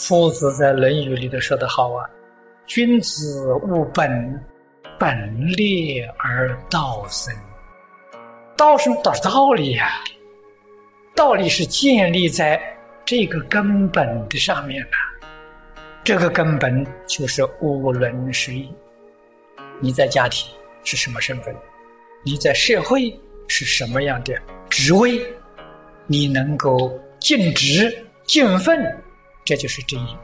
夫子在《论语》里头说的好啊：“君子务本，本立而道生。道生，道是道理呀。道理是建立在这个根本的上面的。这个根本就是无伦十义。你在家庭是什么身份？你在社会是什么样的职位？你能够尽职尽分？”这就是真义。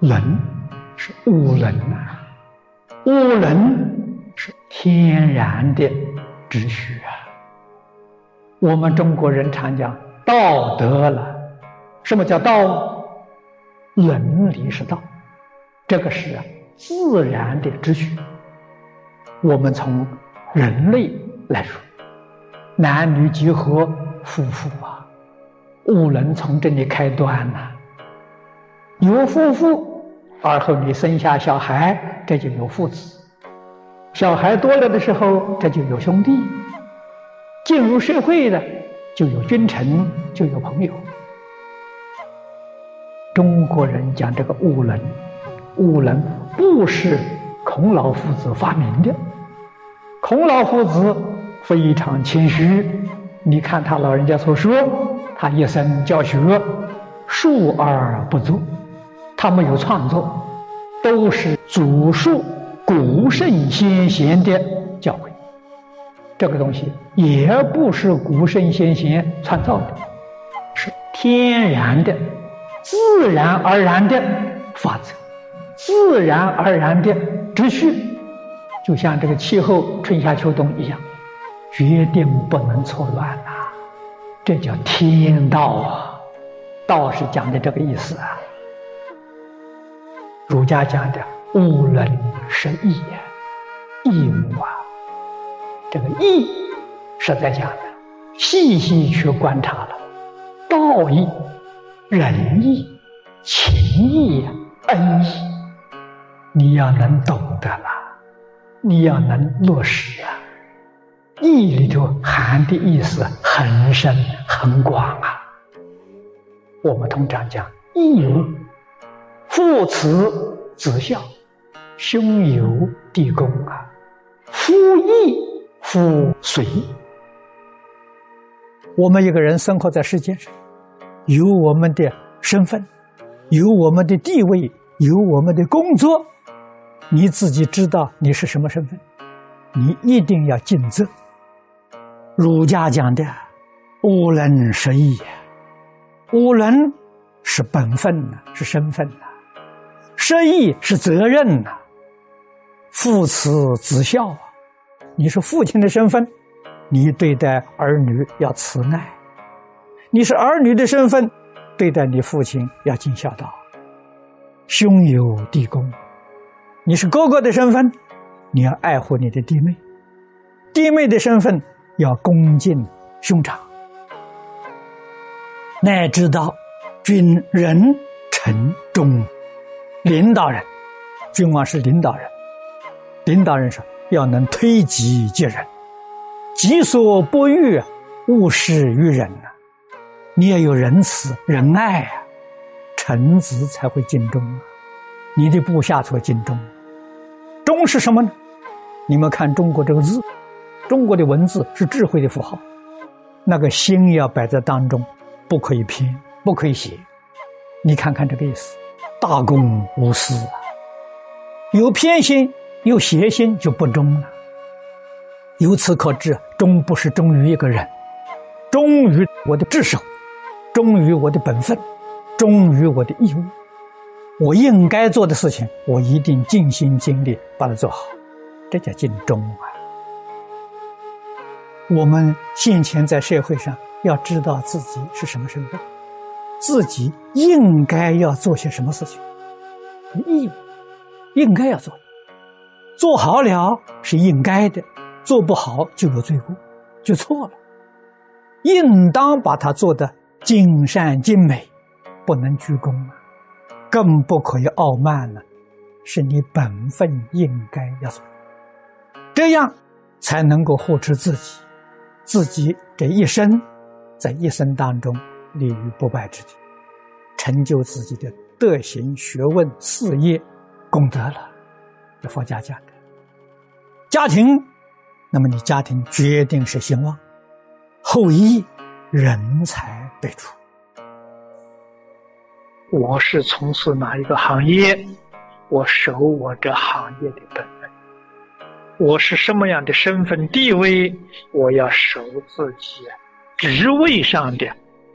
伦是无伦呐，无伦是天然的秩序啊。我们中国人常讲道德了，什么叫道？伦理是道，这个是自然的秩序。我们从人类来说，男女结合，夫妇啊。悟能从这里开端呐。有夫妇，而后你生下小孩，这就有父子；小孩多了的时候，这就有兄弟；进入社会的，就有君臣，就有朋友。中国人讲这个悟能，悟能不是孔老夫子发明的。孔老夫子非常谦虚，你看他老人家所说。他一生教学，述而不作，他没有创作，都是祖述古圣先贤的教诲。这个东西也不是古圣先贤创造的，是天然的、自然而然的法则，自然而然的秩序，就像这个气候春夏秋冬一样，决定不能错乱呐。这叫天道啊，道是讲的这个意思啊。儒家讲的物伦是义呀，义务啊。这个义是在讲的，细细去观察了，道义、仁义、情义、恩义，你要能懂得了，你要能落实啊。义里头含的意思很深很广啊。我们通常讲义务，父慈子孝，兄友弟恭啊。夫义夫随。我们一个人生活在世界上，有我们的身份，有我们的地位，有我们的工作，你自己知道你是什么身份，你一定要尽责。儒家讲的“无能是义”，无能是本分呐，是身份呐；失义是责任呐。父慈子孝啊，你是父亲的身份，你对待儿女要慈爱；你是儿女的身份，对待你父亲要尽孝道。兄友弟恭，你是哥哥的身份，你要爱护你的弟妹；弟妹的身份。要恭敬兄长，乃知道君人臣忠，领导人，君王是领导人，领导人说要能推己及人，己所不欲，勿施于人呐。你要有仁慈仁爱啊，臣子才会尽忠啊，你的部下才会尽忠。忠是什么呢？你们看中国这个字。中国的文字是智慧的符号，那个心要摆在当中，不可以偏，不可以斜。你看看这个意思，大公无私啊，有偏心、有邪心就不忠了。由此可知，忠不是忠于一个人，忠于我的职守，忠于我的本分，忠于我的义务。我应该做的事情，我一定尽心尽力把它做好，这叫尽忠啊。我们现前在社会上要知道自己是什么身份，自己应该要做些什么事情，义务应该要做，做好了是应该的，做不好就有罪过，就错了，应当把它做得尽善尽美，不能居功啊，更不可以傲慢了，是你本分应该要做，这样才能够护持自己。自己这一生，在一生当中立于不败之地，成就自己的德行、学问、事业、功德了。这佛家讲的，家庭，那么你家庭决定是兴旺，后裔人才辈出。我是从事哪一个行业，我守我这行业的本；我是什么样的身份地位，我要守自己职位上的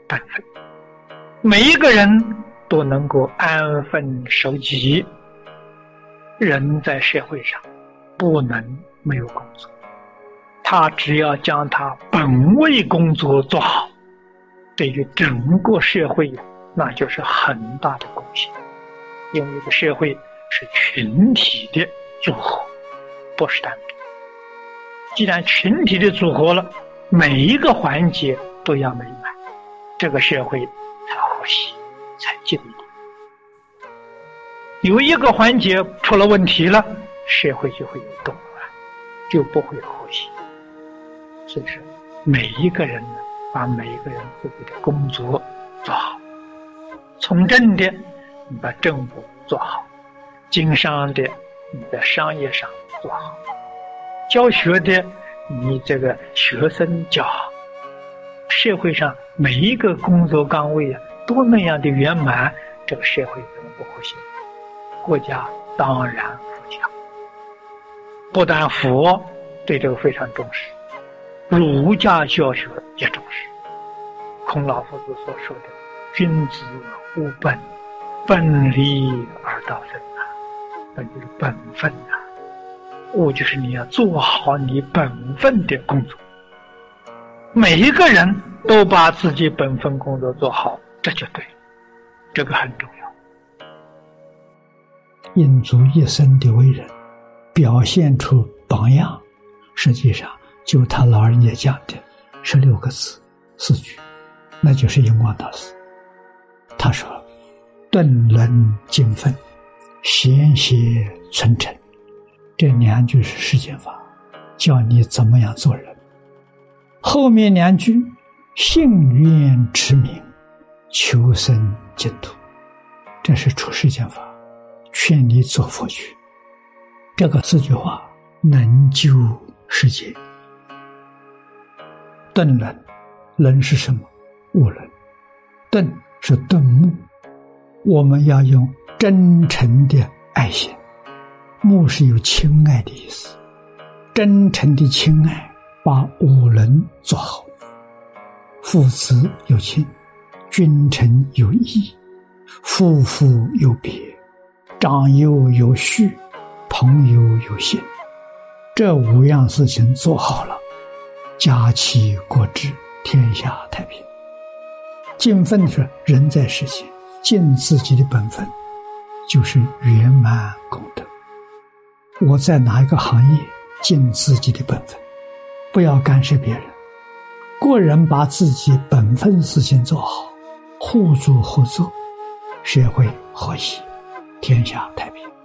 本分。每一个人都能够安分守己。人在社会上不能没有工作，他只要将他本位工作做好，对于整个社会那就是很大的贡献。因为这个社会是群体的组合，不是单独。既然群体的组合了，每一个环节都要美满，这个社会才和谐，才进步。有一个环节出了问题了，社会就会有动乱，就不会和谐。所以说，每一个人呢，把每一个人自己的工作做好，从政的你把政府做好，经商的你在商业上做好，教学的你这个学生教好，社会上每一个工作岗位啊都那样的圆满，这个社会怎么不和谐？国家当然富强，不但佛对这个非常重视，儒家教学也重视。孔老夫子所说的“君子务本，本立而道生”啊，那就是本分呐。务就是你要做好你本分的工作，每一个人都把自己本分工作做好，这就对了，这个很重要。印足一生的为人，表现出榜样，实际上就他老人家讲的十六个字四句，那就是印光大师。他说：“顿伦精分，贤邪存诚。”这两句是世间法，教你怎么样做人。后面两句：“信愿持名，求生净土。”这是出世间法。劝你做佛去，这个四句话能救世界。顿人，人是什么？悟人。顿是顿悟，我们要用真诚的爱心。目是有亲爱的意思，真诚的亲爱，把五伦做好。父子有亲，君臣有义，夫妇有别。长幼有序，朋友有信，这五样事情做好了，家齐国治，天下太平。尽分是人在世间尽自己的本分，就是圆满功德。我在哪一个行业尽自己的本分，不要干涉别人，个人把自己本分事情做好，互助合作，社会和谐。天下太平。